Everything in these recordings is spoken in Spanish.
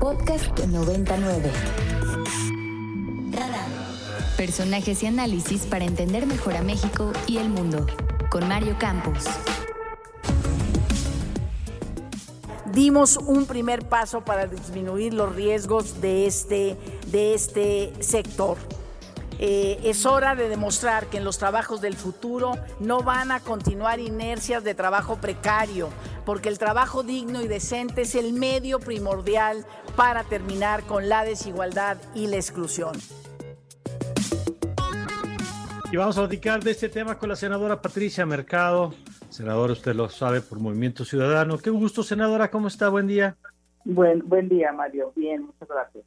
Podcast 99. Personajes y análisis para entender mejor a México y el mundo. Con Mario Campos. Dimos un primer paso para disminuir los riesgos de este, de este sector. Eh, es hora de demostrar que en los trabajos del futuro no van a continuar inercias de trabajo precario, porque el trabajo digno y decente es el medio primordial para terminar con la desigualdad y la exclusión. Y vamos a platicar de este tema con la senadora Patricia Mercado. Senadora, usted lo sabe por Movimiento Ciudadano. Qué gusto, senadora. ¿Cómo está? Buen día. Buen, buen día, Mario. Bien, muchas gracias.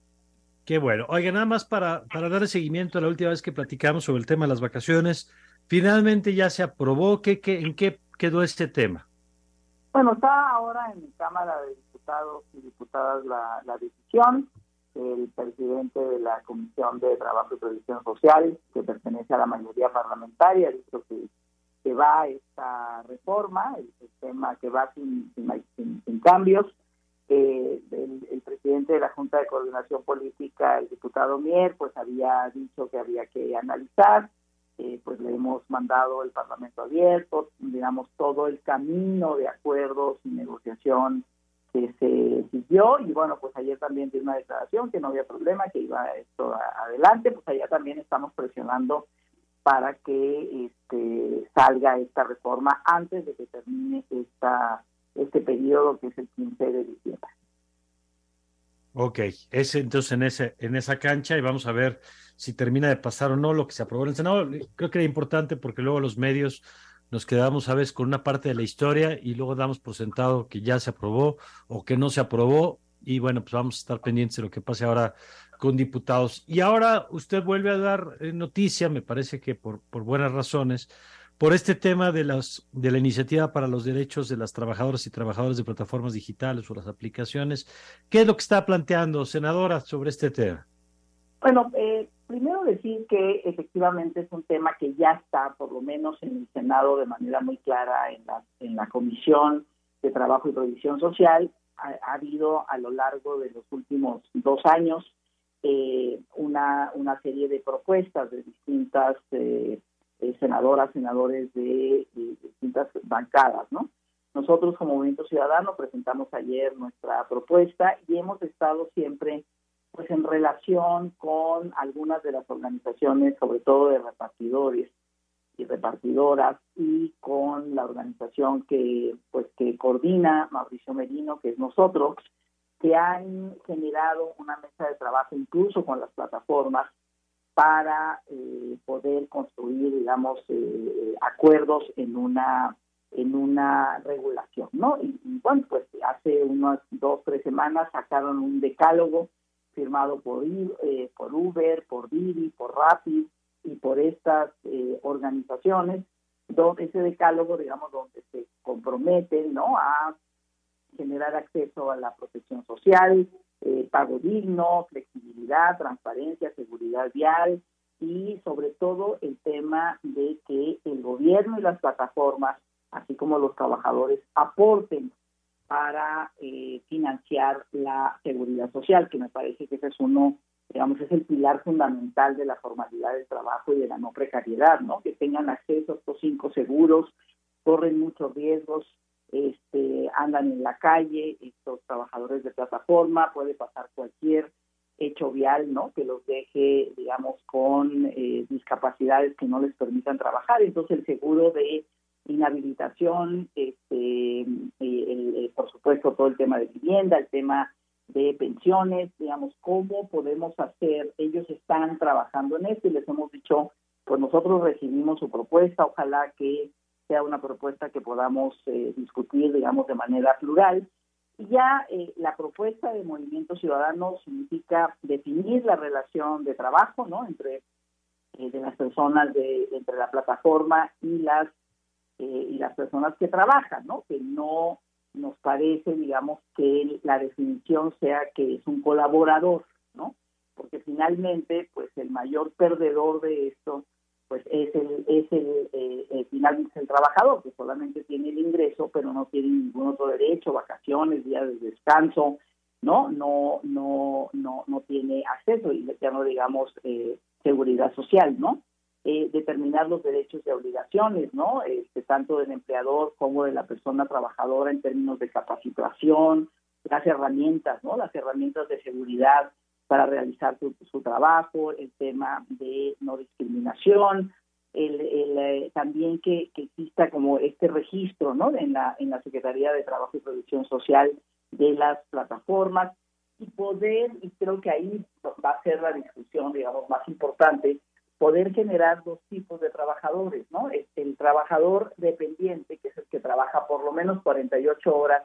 Qué bueno. Oiga, nada más para, para dar seguimiento a la última vez que platicamos sobre el tema de las vacaciones, finalmente ya se aprobó. ¿Qué, qué, ¿En qué quedó este tema? Bueno, está ahora en Cámara de Diputados y Diputadas la, la decisión el presidente de la Comisión de Trabajo y Previsión Social, que pertenece a la mayoría parlamentaria, dijo que, que va esta reforma, el sistema que va sin, sin, cambios. Eh, el, presidente de la Junta de Coordinación Política, el diputado Mier, pues había dicho que había que analizar, eh, pues le hemos mandado el Parlamento abierto, digamos, todo el camino de acuerdos y negociación que se siguió y bueno, pues ayer también dio una declaración que no había problema, que iba esto adelante, pues allá también estamos presionando para que este salga esta reforma antes de que termine esta este periodo que es el 15 de diciembre. Ok, es entonces en ese en esa cancha y vamos a ver si termina de pasar o no lo que se aprobó en el Senado. Creo que era importante porque luego los medios nos quedamos a veces con una parte de la historia y luego damos por sentado que ya se aprobó o que no se aprobó. Y bueno, pues vamos a estar pendientes de lo que pase ahora con diputados. Y ahora usted vuelve a dar eh, noticia, me parece que por, por buenas razones, por este tema de, las, de la iniciativa para los derechos de las trabajadoras y trabajadores de plataformas digitales o las aplicaciones. ¿Qué es lo que está planteando, senadora, sobre este tema? Bueno, eh, primero decir que efectivamente es un tema que ya está, por lo menos en el Senado, de manera muy clara en la, Comisión de Trabajo y Previsión Social. Ha, habido a lo largo de los últimos dos años eh, una, una serie de propuestas de distintas eh, eh, senadoras, senadores de, de, distintas bancadas, ¿no? Nosotros como Movimiento Ciudadano presentamos ayer nuestra propuesta y hemos estado siempre pues en relación con algunas de las organizaciones, sobre todo de repartidores y repartidoras, y con la organización que pues que coordina Mauricio Merino, que es nosotros, que han generado una mesa de trabajo incluso con las plataformas para eh, poder construir, digamos, eh, acuerdos en una en una regulación, ¿no? Y, y, bueno, pues hace unas dos, tres semanas sacaron un decálogo firmado por, eh, por Uber, por Didi, por Rapid y por estas eh, organizaciones, donde ese decálogo, digamos, donde se comprometen ¿no? a generar acceso a la protección social, eh, pago digno, flexibilidad, transparencia, seguridad vial y sobre todo el tema de que el gobierno y las plataformas, así como los trabajadores, aporten para eh, financiar la seguridad social, que me parece que ese es uno, digamos, es el pilar fundamental de la formalidad del trabajo y de la no precariedad, ¿no? Que tengan acceso a estos cinco seguros, corren muchos riesgos, este, andan en la calle, estos trabajadores de plataforma, puede pasar cualquier hecho vial, ¿no? Que los deje, digamos, con eh, discapacidades que no les permitan trabajar. Entonces, el seguro de inhabilitación, este, por supuesto todo el tema de vivienda, el tema de pensiones, digamos, cómo podemos hacer, ellos están trabajando en esto y les hemos dicho, pues nosotros recibimos su propuesta, ojalá que sea una propuesta que podamos eh, discutir, digamos, de manera plural. Y ya eh, la propuesta de Movimiento Ciudadano significa definir la relación de trabajo, ¿no?, entre eh, de las personas de entre la plataforma y las eh, y las personas que trabajan, ¿no? Que no nos parece, digamos, que la definición sea que es un colaborador, ¿no? Porque finalmente, pues el mayor perdedor de esto, pues es el, es el, eh, finalmente el trabajador, que solamente tiene el ingreso, pero no tiene ningún otro derecho, vacaciones, días de descanso, no no no no no tiene acceso y ya no digamos eh, seguridad social no eh, determinar los derechos y obligaciones no este, tanto del empleador como de la persona trabajadora en términos de capacitación las herramientas no las herramientas de seguridad para realizar su, su trabajo el tema de no discriminación el, el eh, también que, que exista como este registro no en la en la Secretaría de Trabajo y Producción Social de las plataformas y poder, y creo que ahí va a ser la discusión, digamos, más importante, poder generar dos tipos de trabajadores, ¿no? El, trabajador dependiente, que es el que trabaja por lo menos 48 horas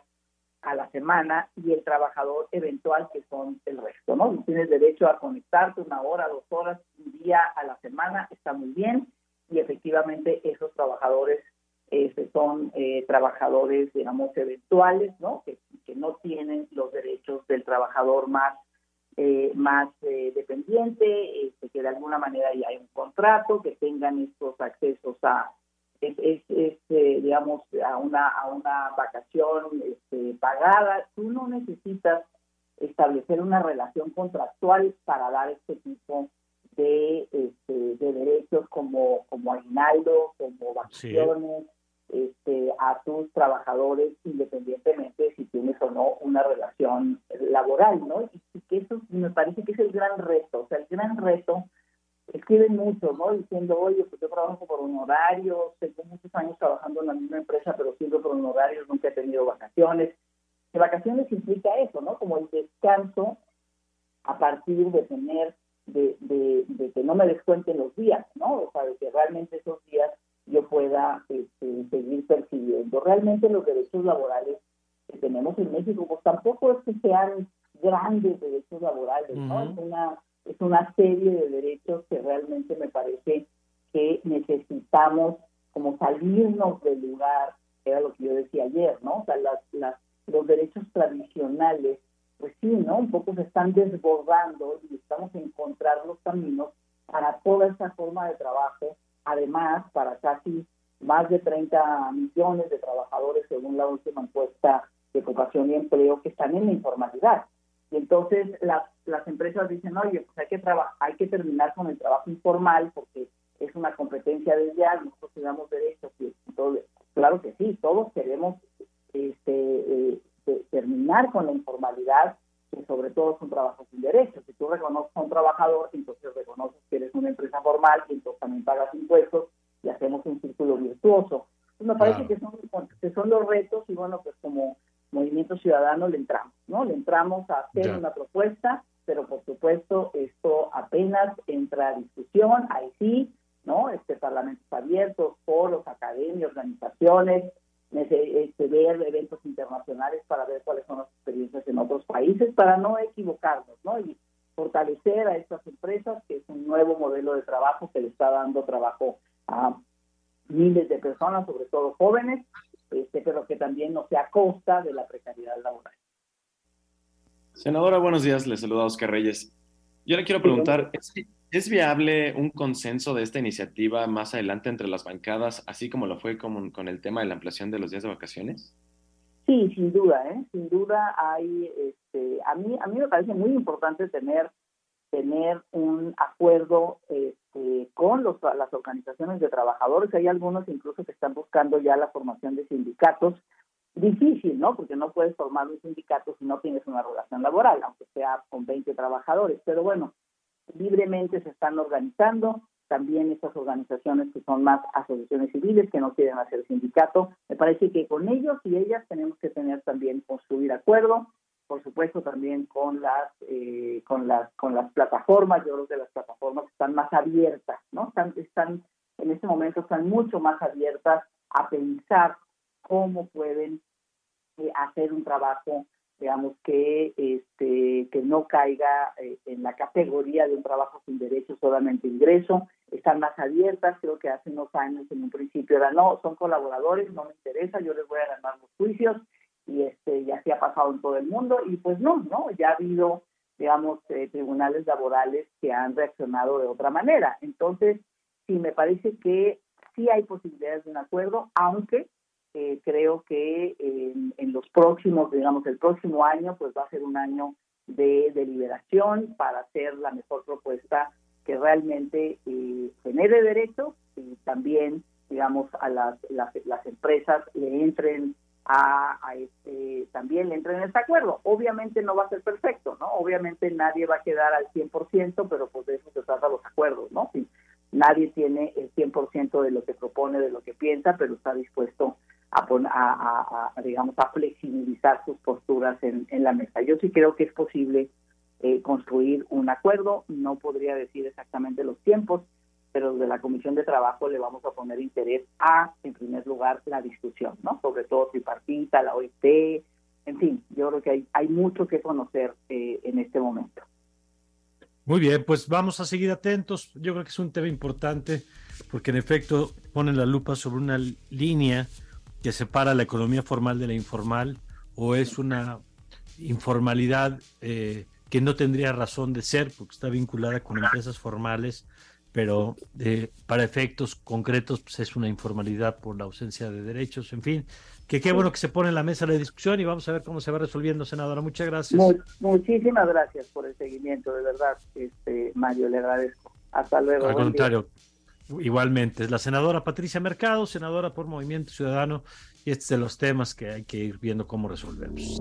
a la semana, y el trabajador eventual, que son el resto, ¿no? Tienes derecho a conectarte una hora, dos horas, un día a la semana, está muy bien, y efectivamente esos trabajadores este, son eh, trabajadores, digamos, eventuales, ¿no? Que, que, no tienen los derechos del trabajador más, eh, más eh, dependiente, este, que de alguna manera ya hay un contrato, que tengan estos accesos a, es, es, digamos, a una, a una vacación este, pagada. Tú no necesitas establecer una relación contractual para dar este tipo de, este, de derechos como, como aguinaldo, como vacaciones, este, a tus trabajadores independientemente si tienes o no una relación laboral, ¿no? Y, que eso me parece que es el gran reto, o sea, el gran reto, escriben mucho, ¿no? Diciendo, oye, pues yo trabajo por un horario, tengo muchos años trabajando en la misma empresa, pero siempre por un horario, nunca he tenido vacaciones. Que vacaciones implica eso, ¿no? Como el descanso a partir de tener, de, de, de que no me descuenten los días, ¿no? O sea, de que realmente esos días yo pueda este, seguir percibiendo. Realmente los derechos laborales que tenemos en México, pues tampoco es que sean grandes derechos laborales, ¿no? Es una, es una serie de derechos que realmente me parece que necesitamos como salirnos del lugar, era lo que yo decía ayer, ¿no? O sea, las, las, los derechos tradicionales, pues sí, ¿no? Un poco se están desbordando y estamos encontrar los caminos para toda esa forma de trabajo además para casi más de 30 millones de trabajadores según la última encuesta de ocupación y empleo que están en la informalidad. Y entonces las, las empresas dicen, oye, pues hay que, hay que terminar con el trabajo informal porque es una competencia desleal, nosotros tenemos derechos. Y todo, claro que sí, todos queremos este, eh, terminar con la informalidad sobre todo son trabajos sin derechos. Si tú reconoces a un trabajador, entonces reconoces que eres una empresa formal y entonces también pagas impuestos y hacemos un círculo virtuoso. me parece que, son, que son los retos y bueno, pues como Movimiento Ciudadano le entramos, ¿no? Le entramos a hacer una propuesta, pero por supuesto esto apenas entra a discusión, ahí sí, ¿no? Este parlamentos abiertos, foros, academias, organizaciones, este, ver eventos internacionales para ver cuáles son las experiencias en otros países, para no equivocarnos, ¿no? Y fortalecer a estas empresas, que es un nuevo modelo de trabajo que le está dando trabajo a miles de personas, sobre todo jóvenes, este, pero que también no sea a costa de la precariedad laboral. Senadora, buenos días. Le saluda Oscar Reyes. Yo le quiero preguntar, ¿Es viable un consenso de esta iniciativa más adelante entre las bancadas, así como lo fue con, con el tema de la ampliación de los días de vacaciones? Sí, sin duda, ¿eh? sin duda hay, este, a mí a mí me parece muy importante tener tener un acuerdo este, con los, las organizaciones de trabajadores. Hay algunos incluso que están buscando ya la formación de sindicatos. Difícil, ¿no? Porque no puedes formar un sindicato si no tienes una relación laboral, aunque sea con 20 trabajadores. Pero bueno, libremente se están organizando, también estas organizaciones que son más asociaciones civiles que no quieren hacer sindicato. Me parece que con ellos y ellas tenemos que tener también construir acuerdo, por supuesto también con las eh, con las con las plataformas. Yo creo que las plataformas están más abiertas, no están están en este momento están mucho más abiertas a pensar cómo pueden eh, hacer un trabajo digamos que este que no caiga eh, en la categoría de un trabajo sin derecho solamente ingreso están más abiertas creo que hace unos años en un principio era no son colaboradores no me interesa yo les voy a ganar los juicios y este ya se ha pasado en todo el mundo. Y pues no no ya ha habido digamos eh, tribunales laborales que han reaccionado de otra manera. Entonces sí me parece que sí hay posibilidades de un acuerdo aunque eh, creo que en, los próximos, digamos, el próximo año, pues va a ser un año de deliberación para hacer la mejor propuesta que realmente eh, genere derechos y también, digamos, a las, las, empresas le entren a, también entren en este acuerdo. Obviamente no va a ser perfecto, ¿no? Obviamente nadie va a quedar al 100%, pero pues de eso se trata los acuerdos, ¿no? nadie tiene el 100% de lo que propone, de lo que piensa, pero está dispuesto a, a, digamos, a flexibilizar sus posturas en, la mesa. Yo sí creo que es posible eh, construir un acuerdo, no podría decir exactamente los tiempos, pero desde la Comisión de Trabajo le vamos a poner interés a, en primer lugar, la discusión, ¿no? Sobre todo tripartita, la OIT, en fin, yo creo que hay, hay mucho que conocer eh, en este momento. Muy bien, pues vamos a seguir atentos. Yo creo que es un tema importante porque en efecto ponen la lupa sobre una línea que separa la economía formal de la informal o es una informalidad eh, que no tendría razón de ser porque está vinculada con empresas formales, pero eh, para efectos concretos pues es una informalidad por la ausencia de derechos, en fin, que qué bueno que se pone en la mesa la discusión y vamos a ver cómo se va resolviendo, senadora. Muchas gracias. muchísimas gracias por el seguimiento, de verdad, este Mario, le agradezco. Hasta luego. Al contrario. Igualmente, es la senadora Patricia Mercado, senadora por Movimiento Ciudadano, y este es de los temas que hay que ir viendo cómo resolvemos.